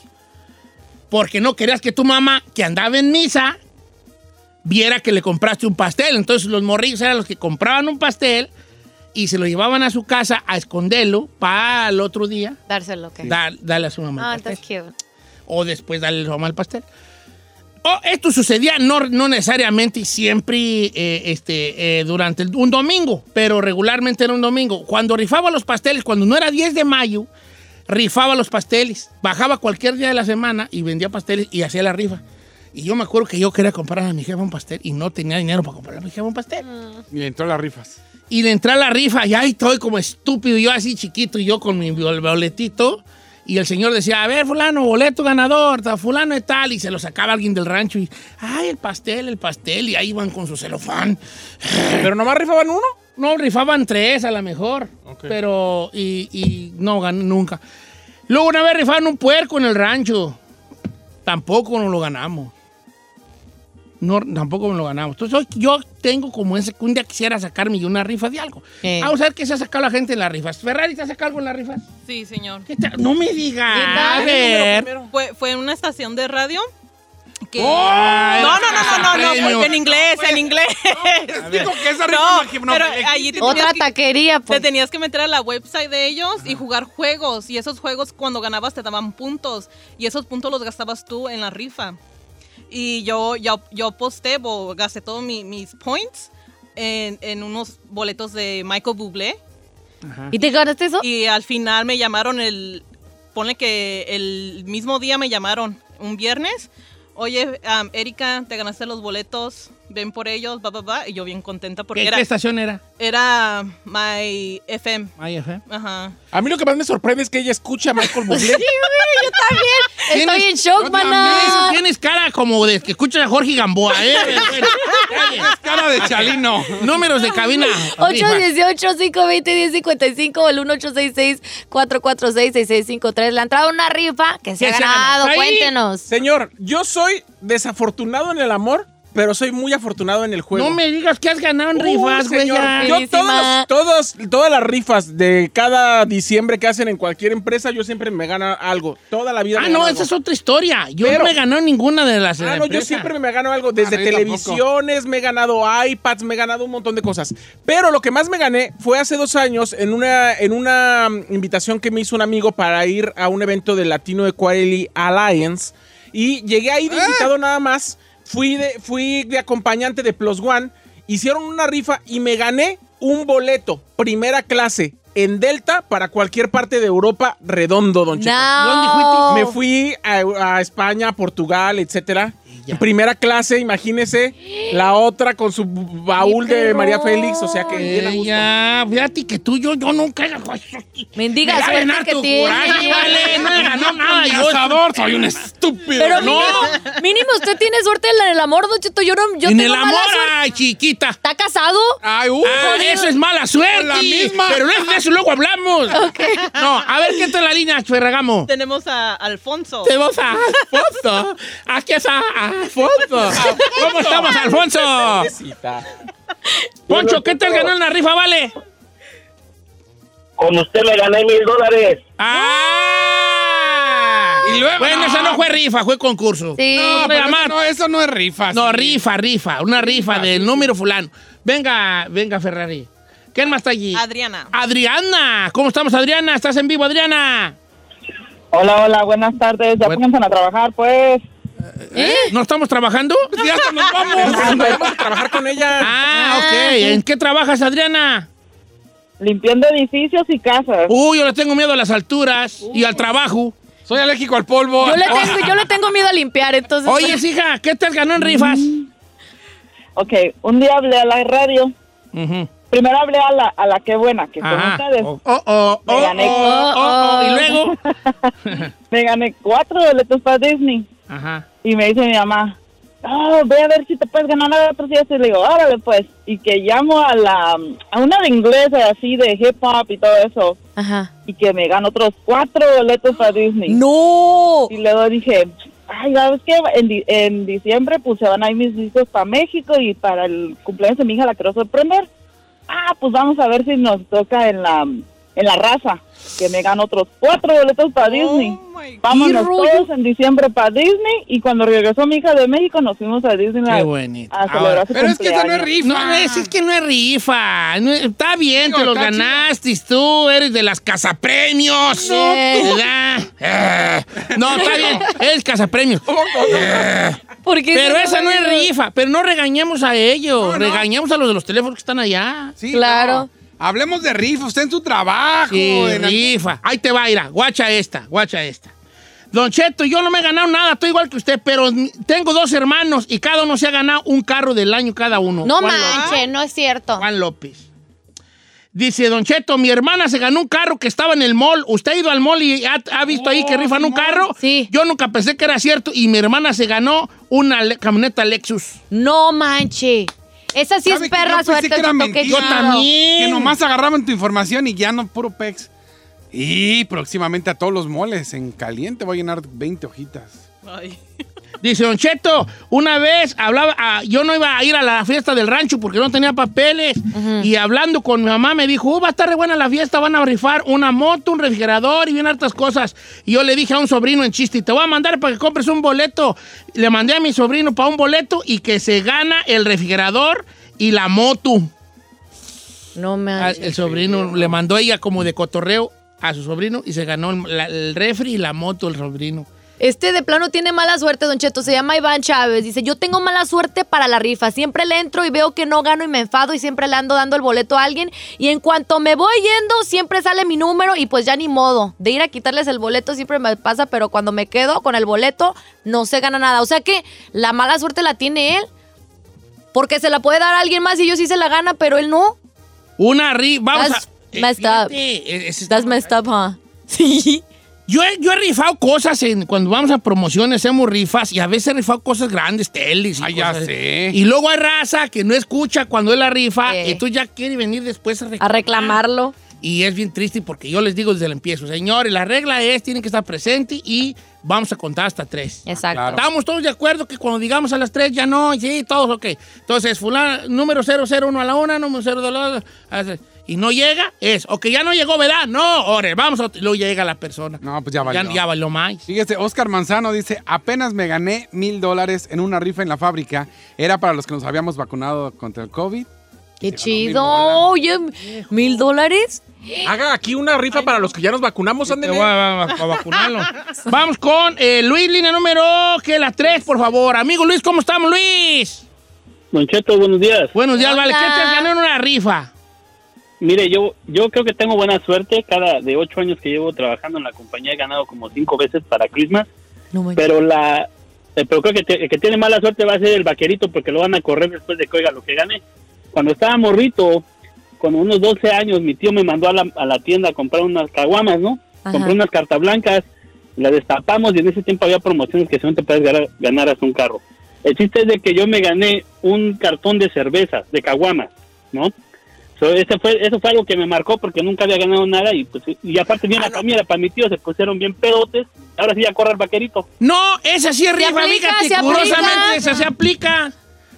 Porque no querías que tu mamá, que andaba en misa, viera que le compraste un pastel. Entonces los morrillos eran los que compraban un pastel y se lo llevaban a su casa a esconderlo para el otro día Dárselo, ¿qué? dar- darle a su mamá Ah, entonces cute. O después darle a su mamá el pastel. O esto sucedía no, no necesariamente y siempre eh, este, eh, durante el- un domingo, pero regularmente era un domingo. Cuando rifaba los pasteles, cuando no era 10 de mayo, rifaba los pasteles. Bajaba cualquier día de la semana y vendía pasteles y hacía la rifa. Y yo me acuerdo que yo quería comprar a mi jefa un pastel y no tenía dinero para comprar a mi jefa un pastel. Y entró a las rifas. Y le entré a la rifa y ahí estoy como estúpido, yo así chiquito y yo con mi boletito. Y el señor decía, a ver, fulano, boleto ganador, fulano y tal. Y se lo sacaba alguien del rancho y, ay, el pastel, el pastel. Y ahí iban con su celofán. ¿Pero nomás rifaban uno? No, rifaban tres a lo mejor. Pero, y, y no gané nunca. Luego una vez rifaban un puerco en el rancho. Tampoco nos lo ganamos. No, tampoco me lo ganamos. Entonces hoy yo tengo como ese que un día quisiera sacarme una rifa de algo. Eh. Vamos a ver qué se ha sacado la gente en las rifas. ¿Ferrari te ha sacado algo en las rifas? Sí, señor. No me digas. ¿Qué A ver. Fue, fue en una estación de radio que... ¡Oh! no, no, no, no, no, no, en inglés, en inglés. Dijo que esa rifa No, no, pero allí te Otra tenías que- taquería, Te pues. tenías que meter a la website de ellos y jugar juegos. Y esos juegos, cuando ganabas, te daban puntos. Y esos puntos los gastabas tú en la rifa. Y yo, yo, yo posté, o gasté todos mi- mis points en, en unos boletos de Michael Bublé. ¿Y te ganaste eso? Y al final me llamaron el. Ponle que el mismo día me llamaron, un viernes. Oye, um, Erika, te ganaste los boletos, ven por ellos, va, va, va. Y yo bien contenta porque ¿Qué, era, qué estación era? era My FM. Ay, ajá. Ajá. A mí lo que más me sorprende es que ella escucha a Michael Bublé. Estoy ¿Tienes- en shock, Tienes, maná. tienes cara como de que escuchas a Jorge Gamboa, ¿eh? Bien. Cara de Chalino. Números de cabina. Rifa. 818-520-1055 o el 1866-446-6653. Le ha entrado una rifa que se ¿Qué ha se ha ganado. ganado? Ahí. Cuéntenos. Señor, yo soy desafortunado en el amor, pero soy muy afortunado en el juego. No me digas que has ganado en Uh, rifas, güey. Yo todos, todos- todas las rifas de cada diciembre que hacen en cualquier empresa, yo siempre me gano algo. Toda la vida. Ah, me no, gano esa es algo. otra historia. Yo Pero- no me ganó ninguna de las. de la Ah, no, yo siempre me gano algo. Desde Ah, televisiones, me he ganado iPads, me he ganado un montón de cosas. Pero lo que más me gané fue hace dos años en una, en una mm, invitación que me hizo un amigo para ir a un evento de Latino Equality Alliance. Y llegué ahí de invitado nada más. Fui de, fui de acompañante de Plus One. Hicieron una rifa y me gané un boleto, primera clase, en Delta para cualquier parte de Europa redondo, don. No. Me fui a, a España, Portugal, etcétera. En primera clase, imagínese. La otra con su baúl ¡Qué de María! Félix. O sea que bien a gusto. Ya, fíjate que tú, yo, yo nunca. Mendiga Me va a suerte ganar que tu tiene. coraje, vale. No ganó nada. Yo soy un estúpido. Pero No. mínimo, mínimo usted tiene suerte en el amor, Don Cheto. Yo no, yo en tengo el amor, ay, chiquita. ¿Está casado? Ay, uh, Ah, eso es mala suerte. La misma. Pero no es de eso, luego hablamos. No, a ver, ¿qué tal la línea, Ferragamo? Tenemos a Alfonso. Tenemos a Alfonso. Aquí está Alfonso. ¿Cómo estamos, Alfonso? Poncho, ¿qué te ganó en la rifa, vale? Con usted me gané mil dólares. ¡Ah! Y luego- bueno, no. esa no fue rifa, fue concurso. Sí. no, pero eso no, eso no es rifa. No, sí. rifa, rifa. Una rifa Rifa, del sí, número fulano. Venga, venga, Ferrari. ¿Quién más está allí? Adriana. Adriana. ¿Cómo estamos, Adriana? ¿Estás en vivo, Adriana? Hola, hola, buenas tardes. Ya Buen- pónganse a trabajar, pues. ¿No estamos trabajando? Ya hasta nos vamos. Vamos a trabajar con ella. Ah, ok. ¿En qué trabajas, Adriana? Limpiando edificios y casas. Uy, yo le tengo miedo a las alturas y al trabajo. Soy alérgico al polvo. Yo le, tengo, yo le tengo miedo a limpiar, entonces. Oye, hija, ¿qué te ganó en rifas? Ok, un día hablé a la radio. Ujú. Primero hablé a la, a la que buena, que son Ajá. ustedes. Oh, oh, oh, Me oh, gané. oh, oh, oh. Y luego. Me gané cuatro boletos para Disney. Ajá. Y me dice mi mamá, oh, ve a ver si te puedes ganar a otros días. Y le digo, órale, pues. Y que llamo a la a una de inglés, así de hip hop y todo eso. Ajá. Y que me gano otros cuatro boletos para Disney. ¡No! Y luego dije, ay, ¿sabes qué? En, di- en diciembre pues se van a ir mis hijos para México y para el cumpleaños de mi hija la quiero sorprender. Ah, pues vamos a ver si nos toca en la, en la raza, que me gano otros cuatro boletos para Disney. Oh my God. Vámonos todos en diciembre para Disney y cuando regresó mi hija de México nos fuimos a Disney Qué bonito. a celebrar Ahora, su Pero es que esa no es rifa. No, es, es que no es rifa. No está bien, Digo, te los está chido. ganaste tú. Eres de las cazapremios. No. Eh, No, está bien. Eres cazapremios. Eh, ¿Por qué Pero esa no es rifa. Pero no regañemos a ellos. No, no. Regañamos a los de los teléfonos que están allá. Sí, Claro. Hablemos de rifa. Usted en su trabajo. Sí, en algún- rifa. Ahí te va, Ira. Guacha esta, guacha esta. Don Cheto, yo no me he ganado nada, estoy igual que usted, pero tengo dos hermanos y cada uno se ha ganado un carro del año cada uno. No Juan López. manche, no es cierto. Juan López. Dice, Don Cheto, mi hermana se ganó un carro que estaba en el mall. ¿Usted ha ido al mall y ha, ha visto ahí que rifan un carro? Sí. Yo nunca pensé que era cierto y mi hermana se ganó una camioneta Lexus. No manche. Esa sí ¿Sabe es que yo perra pensé suerte. que era mentira? Yo también. Que nomás agarraban tu información y ya no puro pex. Y próximamente a todos los moles en caliente voy a llenar 20 hojitas. Ay. Dice Don Cheto, una vez hablaba, ah, yo no iba a ir a la fiesta del rancho porque no tenía papeles. Y hablando con mi mamá me dijo, "Oh, va a estar re buena la fiesta, van a rifar una moto, un refrigerador y bien hartas cosas. Y yo le dije a un sobrino en chiste, te voy a mandar para que compres un boleto. Le mandé a mi sobrino para un boleto y que se gana el refrigerador y la moto. No Ah, manche. El sobrino le mandó ella como de cotorreo a su sobrino y se ganó el, la- el refri y la moto el sobrino. Este de plano tiene mala suerte, Don Cheto. Se llama Iván Chávez. Dice, yo tengo mala suerte para la rifa. Siempre le entro y veo que no gano y me enfado y siempre le ando dando el boleto a alguien. Y en cuanto me voy yendo, siempre sale mi número y pues ya ni modo. De ir a quitarles el boleto siempre me pasa, pero cuando me quedo con el boleto no se gana nada. O sea que la mala suerte la tiene él. Porque se la puede dar a alguien más y yo sí se la gana, pero él no. Una rifa, vamos That's a... messed up. es- That's messed up, huh? Sí. Yo he, yo he rifado cosas en, cuando vamos a promociones, hacemos rifas y a veces he rifado cosas grandes, teles y Ah, ya sé. Y luego hay raza que no escucha cuando es la rifa Eh. y tú ya quiere venir después a A reclamar. reclamarlo. Y es bien triste porque yo les digo desde el empiezo, señores, la regla es, tienen que estar presentes y vamos a contar hasta tres. Exacto. Claro. Estamos todos de acuerdo que cuando digamos a las tres ya no, sí, todos ok. Entonces, fulano, número 001 a la una, número 0 a la otra, y no llega, es, ok, ya no llegó, ¿verdad? No, ore, vamos, a, luego llega la persona. No, pues ya valió. Ya, ya valió más. Fíjese, Oscar Manzano dice, apenas me gané mil dólares en una rifa en la fábrica. Era para los que nos habíamos vacunado contra el COVID. Qué ganó chido. Oye, ¿mil dólares? Haga aquí una rifa para los que ya nos vacunamos, ándele. voy a, a- a vacunarlo. Vamos con eh, Luis, línea número, que la 3, por favor. Amigo Luis, ¿cómo estamos, Luis? Don Cheto, buenos días. Buenos días, vale. ¿Qué te Hola. has ganado en una rifa? Mire, yo yo creo que tengo buena suerte. Cada de ocho años que llevo trabajando en la compañía he ganado como cinco veces para Christmas. No. Pero la eh, pero creo que te- el que tiene mala suerte va a ser el vaquerito porque lo van a correr después de que oiga lo que gane. Cuando estaba morrito, con unos 12 años, mi tío me mandó a la, a la tienda a comprar unas caguamas, ¿no? Ajá. Compré unas cartas blancas, las destapamos y en ese tiempo había promociones que solamente puedes ganar, ganar hasta un carro. El chiste es de que yo me gané un cartón de cervezas, de caguamas, ¿no? So, ese fue, eso fue algo que me marcó porque nunca había ganado nada y pues y aparte bien la comida para mi tío se pusieron bien pedotes. Ahora sí ya corre el vaquerito. No, esa sí es Se rifa, aplica, se aplica. curiosamente esa se aplica.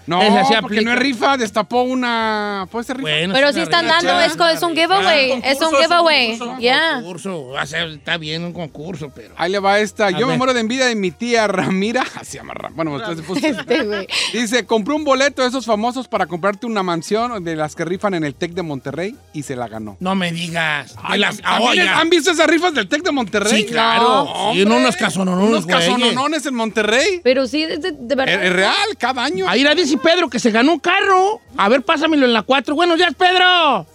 No, Esa sí porque aplica. no es rifa, destapó una... ¿Puede ser rifa? Bueno, Pero es sí una están rifa. dando, es, co- es un giveaway. Ah, Es un concurso, es un giveaway. concurso. Ya. Concurso, o sea, está bien un concurso, pero... Ahí le va esta. A Yo me ver. muero de envidia de mi tía Ramira. Así Ram- Bueno, entonces puso- Este, güey. Dice, compré un boleto de esos famosos para comprarte una mansión de las que rifan en el TEC de Monterrey y se la ganó. No me digas. De Ay, las- ¿también oiga. ¿Han visto esas rifas del TEC de Monterrey? Sí, claro. Sí, hombre. unos casononones, Unos güeyes. casononones en Monterrey. Pero sí, de, de- de Es, verdad. es real, cada año. Ahí la dice Pedro que se ganó un carro. A ver, pásamelo en la 4. Buenos días, Pedro.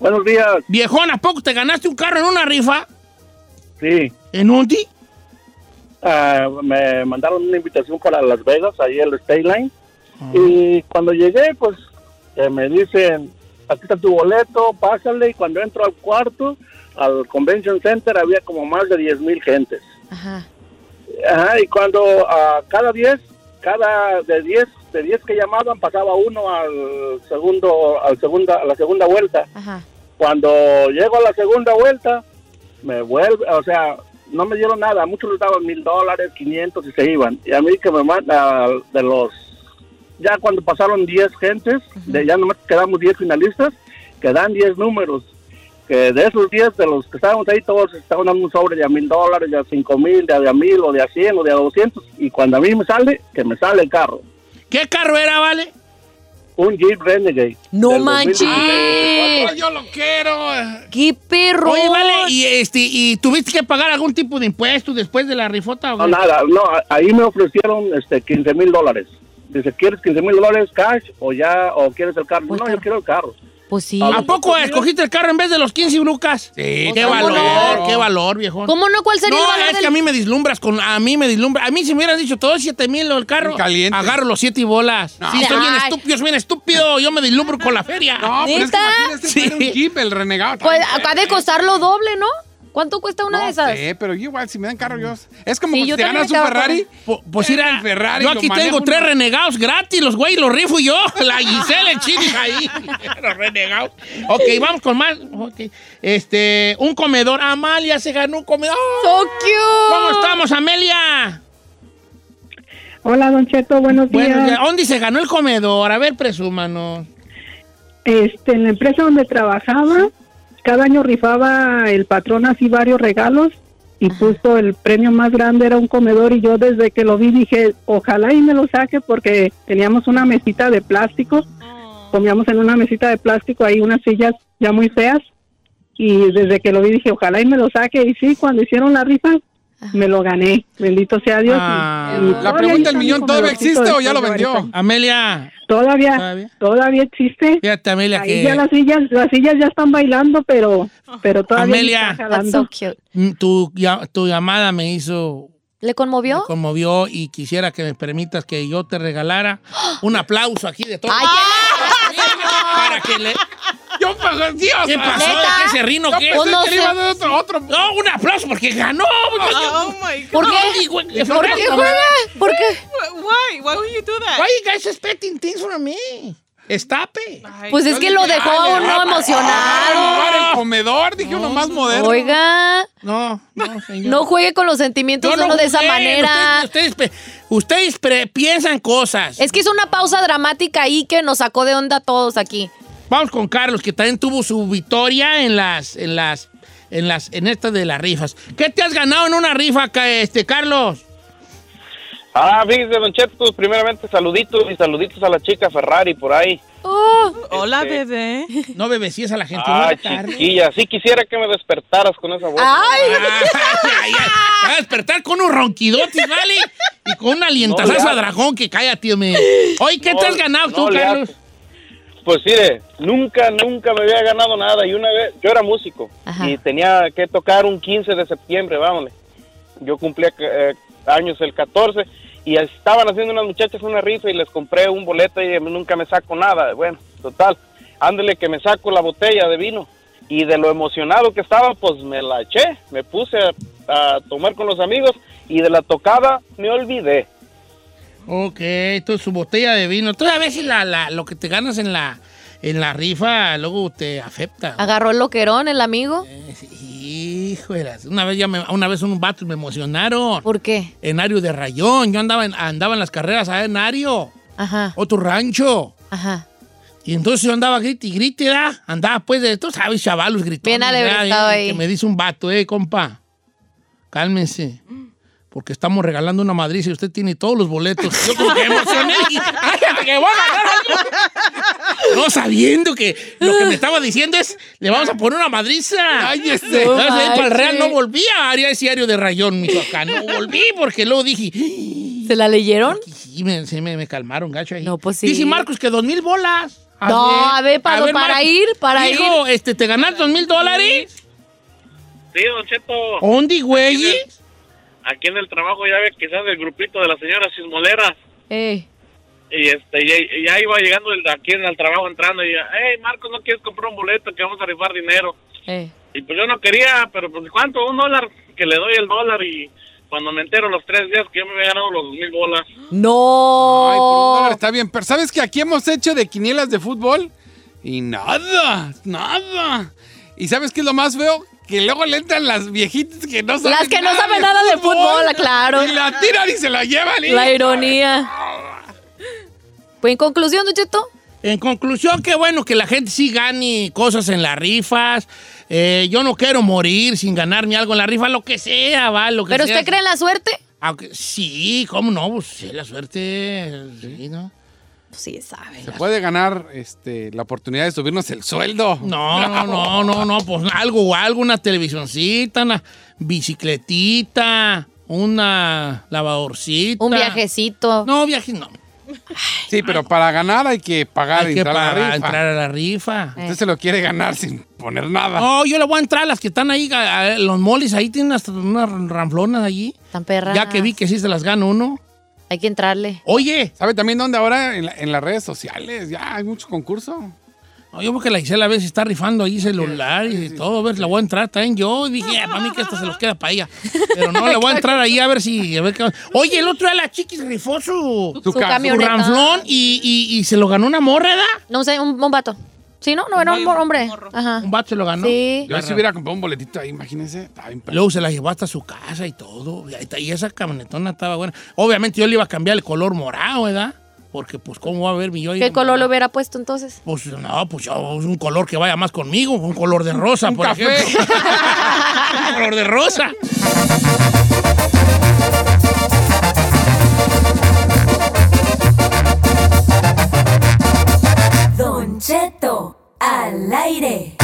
Buenos días. Viejón, ¿a poco te ganaste un carro en una rifa? Sí, ¿En un ah, me mandaron una invitación para Las Vegas, ahí el State Line. Y cuando llegué, pues eh, me dicen, aquí está tu boleto, pásale. Y cuando entro al cuarto, al Convention Center, había como más de 10 mil gentes. Ajá. Ajá, y cuando a cada 10, cada de 10, de 10 que llamaban, pasaba uno al segundo, al segunda, a la segunda vuelta. Ajá. Cuando llego a la segunda vuelta, me vuelve, o sea, no me dieron nada. Muchos les daban mil dólares, 500 y se iban. Y a mí que me manda de los, ya cuando pasaron 10 gentes, de, ya nomás quedamos 10 finalistas, quedan 10 números. Que de esos 10, de los que estábamos ahí, todos estaban dando un sobre de a mil dólares, de a cinco mil, de a, de a mil, o de a 100, o de a 200. Y cuando a mí me sale, que me sale el carro. ¿Qué carro era, vale? Un Jeep Renegade. No manches. 2016. Ay, yo lo quiero. ¡Qué perro! Oye, vale, y, este, ¿y tuviste que pagar algún tipo de impuesto después de la rifota? No, nada, no, ahí me ofrecieron este 15 mil dólares. Dice, ¿quieres 15 mil dólares cash o ya, o quieres el carro? Pues no, yo quiero el carro. Pues sí. ¿A ¿A poco escogiste el carro en vez de los 15 lucas? Sí, Qué ¿cómo valor, no? qué valor, viejo. ¿Cómo no? ¿Cuál sería No, el valor es del- que a mí me dislumbras con, a mí me dislumbra. A mí si me hubieran dicho todos 7 mil el carro, Caliente. agarro los 7 y bolas. No. Sí, soy bien estúpido, soy bien estúpido. Yo me dislumbro con la feria. No, pero es Sí. un Jeep, el renegado. Pues acaba de costar lo doble, ¿no? ¿Cuánto cuesta una de esas? sé, pero yo igual, si me dan carro, yo... Es como Sí, que yo si te ganas un Ferrari... Po- Pues Era mira, Ferrari, yo aquí tengo uno. tres renegados gratis, los güey los rifo yo. La Giselle, el chino ahí. los renegados. Ok, vamos con más. Ok. Este, un comedor. Amalia se ganó un comedor. ¡So cute! ¿Cómo estamos, Amelia? Hola, Don Cheto, buenos días. Bueno, ya, ¿dónde se ganó el comedor? A ver, presúmanos. Este, en la empresa donde trabajaba, cada año rifaba el patrón así varios regalos y puso el premio más grande era un comedor y yo desde que lo vi dije, ojalá y me lo saque porque teníamos una mesita de plástico, comíamos en una mesita de plástico ahí unas sillas ya muy feas y desde que lo vi dije, ojalá y me lo saque y sí, cuando hicieron la rifa me lo gané, bendito sea Dios. Ah. y La pregunta del millón, ¿todavía existe o ya lo vendió? Amelia, Todavía, ¿Todavía? todavía existe. fíjate, Amelia, Ahí que ya las sillas, las sillas ya están bailando, pero, pero todavía Amelia. está That's jalando. so cute. mm, tu, ya- tu llamada me hizo ¿Le conmovió? Me conmovió y quisiera que me permitas que yo te regalara un aplauso aquí de todo. ¡Ay, para que le... Yo pues, o ¿Qué pasó? ¿De ¿Neta? qué se rino qué? pensé no que le iba a sé. dar otro, otro. No, un aplauso porque ganó. Oh my God. ¿Por qué? Y, güey, ¿Por qué juega? ¿Por qué? Why? Why would you do that? Why you guys expecting things from me? Estape. Ay, Pues es que dije, lo dejó a uno emocionado. el comedor, dije uno más moderno. Oiga, No, no, señor. no juegue con los sentimientos de no uno de esa manera. Ustedes, ustedes, ustedes pre- piensan cosas. Es que hizo una pausa dramática ahí que nos sacó de onda a todos aquí. Vamos con Carlos, que también tuvo su victoria en las, en las, en las, en estas de las rifas. ¿Qué te has ganado en una rifa, este, Carlos? Ah, fíjese, Don Cheto, pues, primeramente saluditos y saluditos a la chica Ferrari por ahí. Oh, Hola, Este- bebé. No bebecías a la gente. Ah, chiquilla, sí quisiera que me despertaras con esa voz. Ay, Ay, ay, ay. A despertar con unos ronquidotes, ¿vale? Y con una alientazazo No, a dragón que cállate, me. Oye, ¿qué No, te has ganado tú, Carlos? Pues mire, nunca, nunca me había ganado nada. Y una vez, yo era músico Ajá. y tenía que tocar un 15 de septiembre, vámonos. Yo cumplía eh, años el 14 y estaban haciendo unas muchachas una rifa y les compré un boleto y nunca me saco nada. Bueno, total, ándele que me saco la botella de vino y de lo emocionado que estaba, pues me la eché, me puse a, a tomar con los amigos y de la tocada me olvidé. Ok, entonces su botella de vino. Tú a veces la, la- lo que te ganas en la, en la rifa luego te afecta. agarró el loquerón el amigo. Híjolas. Una vez, ya me- una vez un vato me emocionaron. ¿Por qué? En Ario de Rayón. Yo andaba en, andaba en las carreras allá en Ario. Ajá, Otro rancho. ajá. Y entonces yo andaba grite y grite, ¿verdad? Andaba pues de, tú sabes, chavalos gritando. Bien ahí. Que me dice un vato, eh, compa, cálmense. Porque estamos regalando una madriza y usted tiene todos los boletos. Yo como que emocioné y ¡ay, que voy a ganar! No sabiendo que lo que me estaba diciendo es, le vamos a poner una madriza. Cállese. Entonces, ahí para el Real no volví a área ese diario de Rayón, Michoacán. No volví porque luego dije, ¿Se la leyeron? sí, me, sí me, me calmaron, gacho ahí. No, pues sí. Dice Marcos que dos mil bolas. No, a ver, para- para Marcos. ir, para Hijo, este, ¿te ganas dos mil dólares? Sí, Don Cheto, ¿Dónde, güey? aquí en el trabajo ya ve quizás el grupito de las señoras chismoleras. Eh, Y este, ya, ya iba llegando el, aquí en el trabajo entrando y hey Marcos, ¿no quieres comprar un boleto que vamos a rifar dinero? eh. Y pues yo no quería, pero pues ¿cuánto? Un dólar, que le doy el dólar y cuando me entero los tres días que yo me había ganado los dos mil bolas. No. Ay, por un dólar está bien. Pero ¿sabes que aquí hemos hecho de quinielas de fútbol? Y nada, nada. ¿Y sabes qué es lo más feo? Que luego le entran las viejitas que no saben Las que no saben nada de fútbol, claro. Y la tiran y se la llevan. y- La ironía. Pues en conclusión, Don Cheto, En conclusión, qué bueno que la gente sí gane cosas en las rifas. Eh, yo no quiero morir sin ganarme algo en la rifa, lo que sea, va, lo que ¿pero sea. usted cree en la suerte? Aunque, sí, ¿cómo no? Pues sí, la suerte. Sí, ¿no? Pues sí, sabe. Se puede ganar este, la oportunidad de subirnos el sueldo. No, no, no, no, no, pues algo, algo, una televisioncita, una bicicletita, una lavadorcita. Un viajecito. No, viaje no. Sí, pero para ganar hay que pagar Hay y que entrar a la rifa. entrar a la rifa. Usted se lo quiere ganar sin poner nada. No, yo le voy a entrar a las que están ahí, a- a los molis, ahí tienen hasta unas ranflonas allí. Tan perra. Ya que vi que sí se las gana uno. Hay que entrarle. Oye, ¿Sabe también dónde ahora? En, la- en las redes sociales. Ya hay mucho concurso. No, yo porque la Gisela a veces está rifando ahí celular y todo, a ver, la voy a entrar también yo. Dije, para mí que esto se los queda para ella. Pero no, le voy a entrar ahí a ver si... a ver qué- Oye, el otro día la chiquis rifó su, Su camioneta. ranflón y, y- y se lo ganó una morra, ¿verdad? No sé, un, un vato. Sí, ¿no? No, era un hombre. Ajá. Un vato se lo ganó. Sí. Yo si hubiera comprado un boletito ahí, imagínense. Luego se la llevó hasta su casa y todo. Y, ahí está- y esa camionetona estaba buena. Obviamente yo le iba a cambiar el color morado, ¿verdad? Porque, pues, ¿cómo va a ver mi yo? ¿Qué color le hubiera puesto entonces? Pues no, pues yo, un color que vaya más conmigo, un color de rosa, Un por café. ejemplo. un color de rosa. Don Cheto al aire.